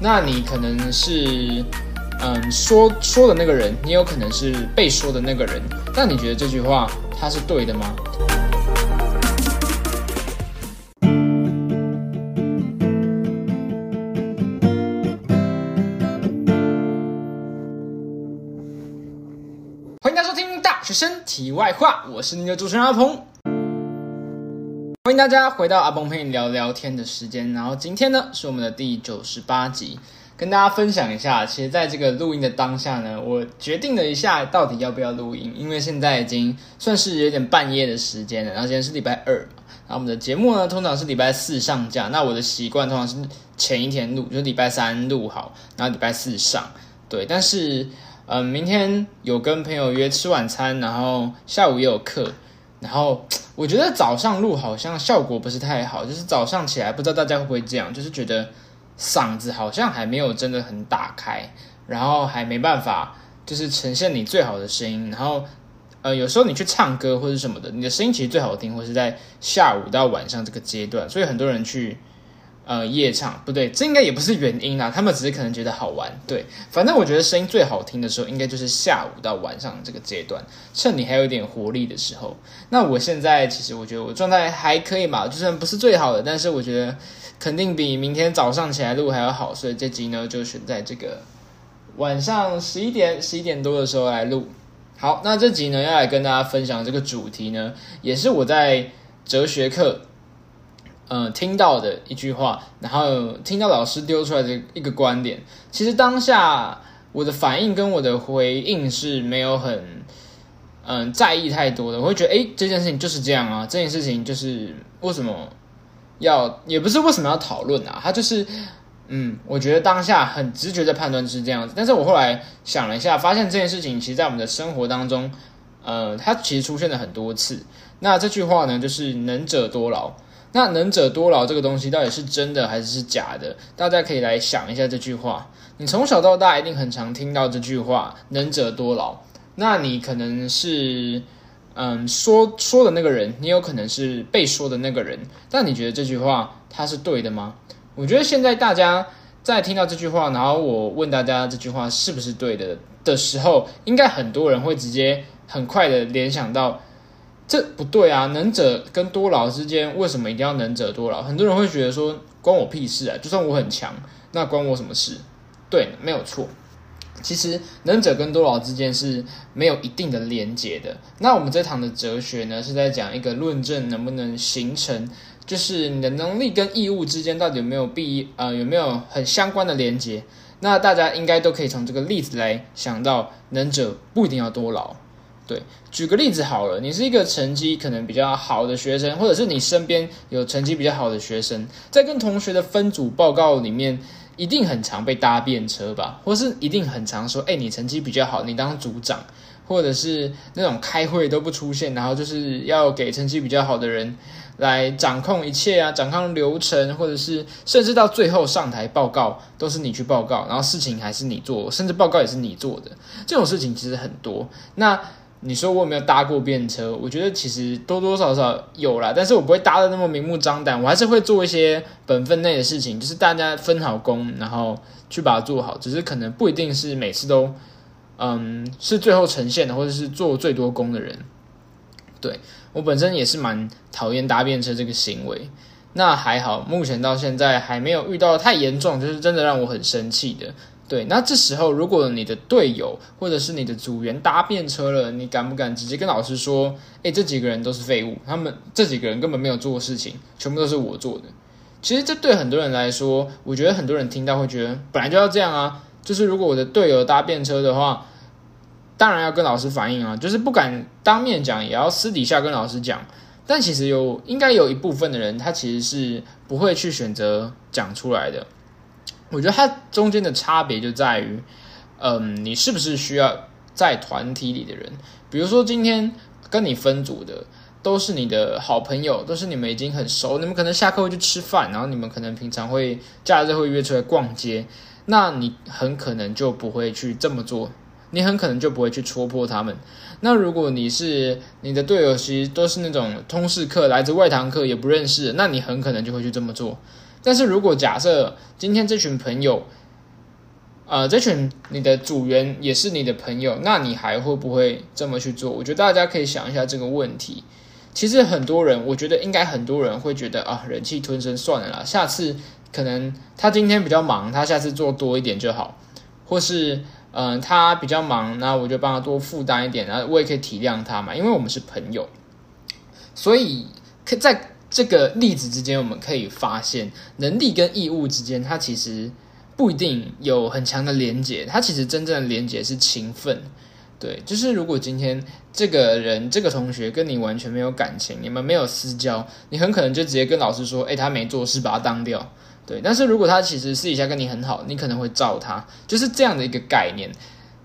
那你可能是嗯说说的那个人，你有可能是被说的那个人。那你觉得这句话它是对的吗？欢迎大家收听《大学生题外话》，我是你的主持人阿鹏。大家回到阿鹏陪你聊聊天的时间。然后今天呢是我们的第九十八集，跟大家分享一下。其实，在这个录音的当下呢，我决定了一下到底要不要录音，因为现在已经算是有点半夜的时间了。然后今天是礼拜二嘛，然后我们的节目呢通常是礼拜四上架。那我的习惯通常是前一天录，就礼拜三录好，然后礼拜四上。对，但是嗯，明天有跟朋友约吃晚餐，然后下午也有课。然后我觉得早上录好像效果不是太好，就是早上起来不知道大家会不会这样，就是觉得嗓子好像还没有真的很打开，然后还没办法就是呈现你最好的声音。然后呃，有时候你去唱歌或者什么的，你的声音其实最好听，或是在下午到晚上这个阶段，所以很多人去。呃，夜唱不对，这应该也不是原因啦，他们只是可能觉得好玩。对，反正我觉得声音最好听的时候，应该就是下午到晚上这个阶段，趁你还有一点活力的时候。那我现在其实我觉得我状态还可以嘛，就算不是最好的，但是我觉得肯定比明天早上起来录还要好，所以这集呢就选在这个晚上十一点十一点多的时候来录。好，那这集呢要来跟大家分享这个主题呢，也是我在哲学课。嗯，听到的一句话，然后听到老师丢出来的一个观点，其实当下我的反应跟我的回应是没有很嗯在意太多的，我会觉得哎，这件事情就是这样啊，这件事情就是为什么要，也不是为什么要讨论啊，他就是嗯，我觉得当下很直觉的判断是这样子，但是我后来想了一下，发现这件事情其实，在我们的生活当中，呃，它其实出现了很多次。那这句话呢，就是能者多劳。那能者多劳这个东西到底是真的还是假的？大家可以来想一下这句话。你从小到大一定很常听到这句话“能者多劳”。那你可能是嗯说说的那个人，你有可能是被说的那个人。但你觉得这句话它是对的吗？我觉得现在大家在听到这句话，然后我问大家这句话是不是对的的时候，应该很多人会直接很快的联想到。这不对啊！能者跟多劳之间为什么一定要能者多劳？很多人会觉得说关我屁事啊！就算我很强，那关我什么事？对，没有错。其实能者跟多劳之间是没有一定的连结的。那我们这堂的哲学呢，是在讲一个论证能不能形成，就是你的能力跟义务之间到底有没有必呃有没有很相关的连结？那大家应该都可以从这个例子来想到，能者不一定要多劳。对，举个例子好了，你是一个成绩可能比较好的学生，或者是你身边有成绩比较好的学生，在跟同学的分组报告里面，一定很常被搭便车吧，或是一定很常说，哎，你成绩比较好，你当组长，或者是那种开会都不出现，然后就是要给成绩比较好的人来掌控一切啊，掌控流程，或者是甚至到最后上台报告都是你去报告，然后事情还是你做，甚至报告也是你做的，这种事情其实很多。那你说我有没有搭过便车？我觉得其实多多少少有啦，但是我不会搭的那么明目张胆，我还是会做一些本分内的事情，就是大家分好工，然后去把它做好。只是可能不一定是每次都，嗯，是最后呈现的，或者是做最多工的人。对我本身也是蛮讨厌搭便车这个行为，那还好，目前到现在还没有遇到太严重，就是真的让我很生气的。对，那这时候如果你的队友或者是你的组员搭便车了，你敢不敢直接跟老师说：“哎，这几个人都是废物，他们这几个人根本没有做过事情，全部都是我做的。”其实这对很多人来说，我觉得很多人听到会觉得本来就要这样啊。就是如果我的队友搭便车的话，当然要跟老师反映啊，就是不敢当面讲，也要私底下跟老师讲。但其实有应该有一部分的人，他其实是不会去选择讲出来的。我觉得它中间的差别就在于，嗯，你是不是需要在团体里的人？比如说今天跟你分组的都是你的好朋友，都是你们已经很熟，你们可能下课会去吃饭，然后你们可能平常会假日会约出来逛街，那你很可能就不会去这么做，你很可能就不会去戳破他们。那如果你是你的队友，其实都是那种通识课来自外堂课也不认识，那你很可能就会去这么做。但是如果假设今天这群朋友呃，这群你的组员也是你的朋友，那你还会不会这么去做？我觉得大家可以想一下这个问题。其实很多人，我觉得应该很多人会觉得啊，忍气吞声算了啦，下次可能他今天比较忙，他下次做多一点就好，或是嗯，他比较忙，那我就帮他多负担一点，然后我也可以体谅他嘛，因为我们是朋友。所以可，在这个例子之间，我们可以发现，能力跟义务之间，它其实。不一定有很强的连结，它其实真正的连结是情分。对，就是如果今天这个人、这个同学跟你完全没有感情，你们没有私交，你很可能就直接跟老师说：“哎，他没做事，把他当掉。”对。但是如果他其实私底下跟你很好，你可能会照他，就是这样的一个概念。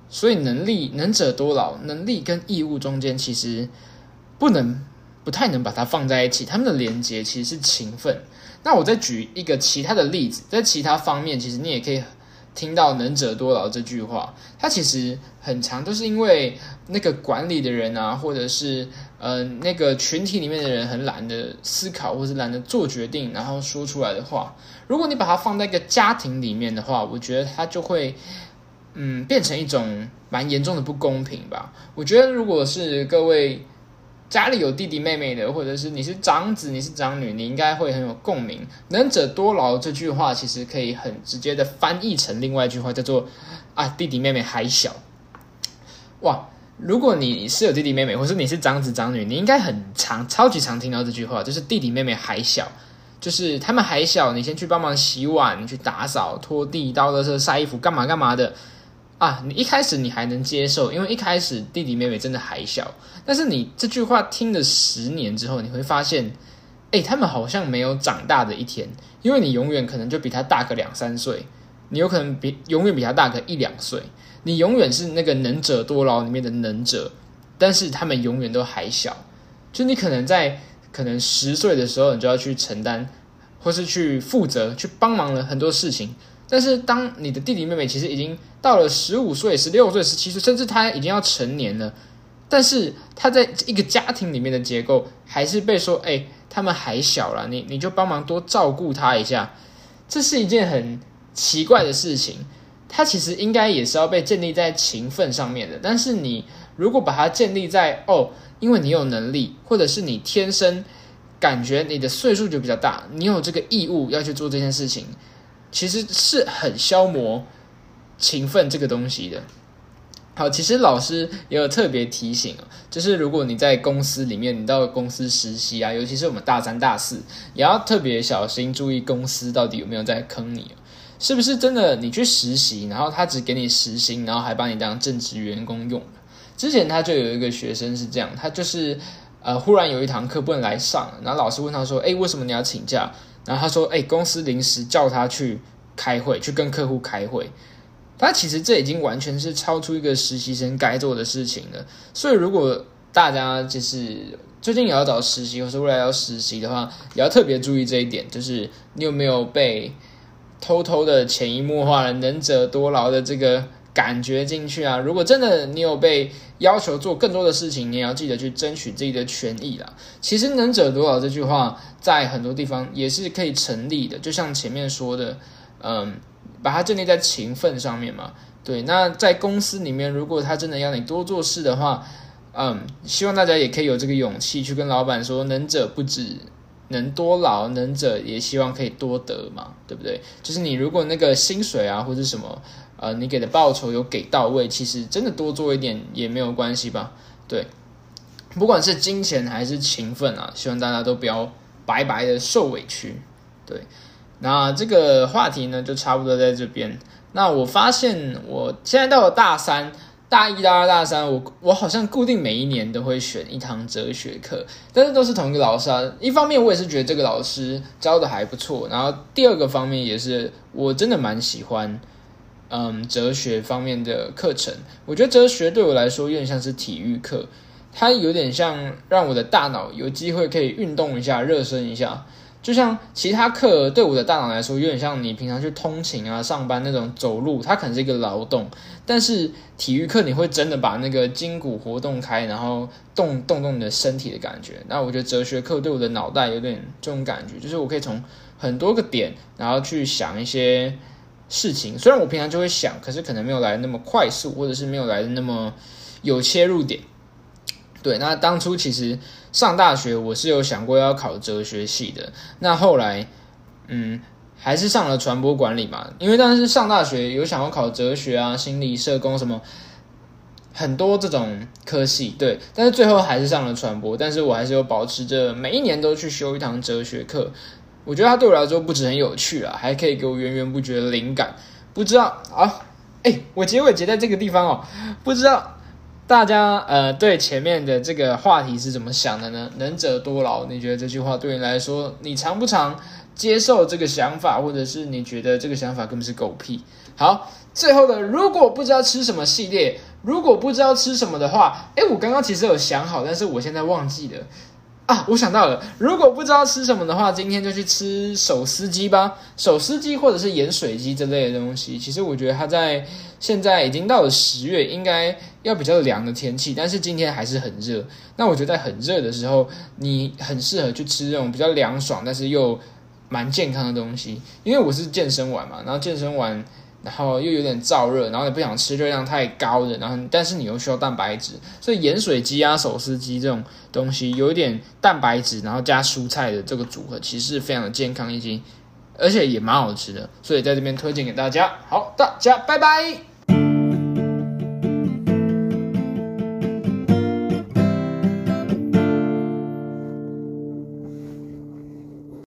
所以能力能者多劳，能力跟义务中间其实不能不太能把它放在一起，他们的连接其实是勤奋。那我再举一个其他的例子，在其他方面，其实你也可以听到“能者多劳”这句话。它其实很长，都是因为那个管理的人啊，或者是呃那个群体里面的人很懒得思考，或是懒得做决定，然后说出来的话。如果你把它放在一个家庭里面的话，我觉得它就会嗯变成一种蛮严重的不公平吧。我觉得如果是各位。家里有弟弟妹妹的，或者是你是长子，你是长女，你应该会很有共鸣。能者多劳这句话其实可以很直接的翻译成另外一句话，叫做啊弟弟妹妹还小。哇，如果你是有弟弟妹妹，或是你是长子长女，你应该很常、超级常听到这句话，就是弟弟妹妹还小，就是他们还小，你先去帮忙洗碗、去打扫、拖地、倒垃圾、晒衣服，干嘛干嘛的。啊，你一开始你还能接受，因为一开始弟弟妹妹真的还小。但是你这句话听了十年之后，你会发现，哎，他们好像没有长大的一天，因为你永远可能就比他大个两三岁，你有可能比永远比他大个一两岁，你永远是那个能者多劳里面的能者，但是他们永远都还小。就你可能在可能十岁的时候，你就要去承担，或是去负责，去帮忙了很多事情。但是，当你的弟弟妹妹其实已经到了十五岁、十六岁、十七岁，甚至他已经要成年了，但是他在一个家庭里面的结构还是被说：“哎，他们还小了，你你就帮忙多照顾他一下。”这是一件很奇怪的事情。他其实应该也是要被建立在情分上面的。但是你如果把它建立在哦，因为你有能力，或者是你天生感觉你的岁数就比较大，你有这个义务要去做这件事情。其实是很消磨情分这个东西的。好，其实老师也有特别提醒就是如果你在公司里面，你到公司实习啊，尤其是我们大三、大四，也要特别小心，注意公司到底有没有在坑你，是不是真的？你去实习，然后他只给你实薪，然后还把你当正职员工用之前他就有一个学生是这样，他就是呃，忽然有一堂课不能来上，然后老师问他说：“哎，为什么你要请假？”然后他说：“哎，公司临时叫他去开会，去跟客户开会。他其实这已经完全是超出一个实习生该做的事情了。所以，如果大家就是最近也要找实习，或是未来要实习的话，也要特别注意这一点，就是你有没有被偷偷的潜移默化了‘能者多劳’的这个。”感觉进去啊！如果真的你有被要求做更多的事情，你也要记得去争取自己的权益啦。其实“能者多劳”这句话在很多地方也是可以成立的，就像前面说的，嗯，把它建立在情分上面嘛。对，那在公司里面，如果他真的要你多做事的话，嗯，希望大家也可以有这个勇气去跟老板说：“能者不止能多劳，能者也希望可以多得嘛，对不对？”就是你如果那个薪水啊，或者什么。呃，你给的报酬有给到位，其实真的多做一点也没有关系吧？对，不管是金钱还是情分啊，希望大家都不要白白的受委屈。对，那这个话题呢，就差不多在这边。那我发现我现在到了大三、大一、大二、大三，我我好像固定每一年都会选一堂哲学课，但是都是同一个老师啊。一方面我也是觉得这个老师教的还不错，然后第二个方面也是我真的蛮喜欢。嗯，哲学方面的课程，我觉得哲学对我来说有点像是体育课，它有点像让我的大脑有机会可以运动一下、热身一下。就像其他课对我的大脑来说，有点像你平常去通勤啊、上班那种走路，它可能是一个劳动。但是体育课你会真的把那个筋骨活动开，然后动动动你的身体的感觉。那我觉得哲学课对我的脑袋有点这种感觉，就是我可以从很多个点，然后去想一些。事情。虽然我平常就会想，可是可能没有来的那么快速，或者是没有来的那么有切入点。对，那当初其实上大学我是有想过要考哲学系的，那后来嗯还是上了传播管理嘛，因为当时上大学有想要考哲学啊、心理、社工什么。很多这种科系，对，但是最后还是上了传播。但是我还是有保持着每一年都去修一堂哲学课。我觉得它对我来说不止很有趣啊，还可以给我源源不绝的灵感。不知道啊，哎，我结尾结在这个地方哦。不知道大家呃对前面的这个话题是怎么想的呢？能者多劳，你觉得这句话对你来说，你常不常接受这个想法，或者是你觉得这个想法根本是狗屁？好，最后的如果不知道吃什么系列。如果不知道吃什么的话，诶，我刚刚其实有想好，但是我现在忘记了啊！我想到了，如果不知道吃什么的话，今天就去吃手撕鸡吧，手撕鸡或者是盐水鸡这类的东西。其实我觉得它在现在已经到了十月，应该要比较凉的天气，但是今天还是很热。那我觉得在很热的时候，你很适合去吃这种比较凉爽，但是又蛮健康的东西。因为我是健身完嘛，然后健身完。然后又有点燥热，然后也不想吃热量太高的，然后但是你又需要蛋白质，所以盐水鸡啊、手撕鸡这种东西有一点蛋白质，然后加蔬菜的这个组合，其实非常的健康，以及而且也蛮好吃的，所以在这边推荐给大家。好，大家拜拜。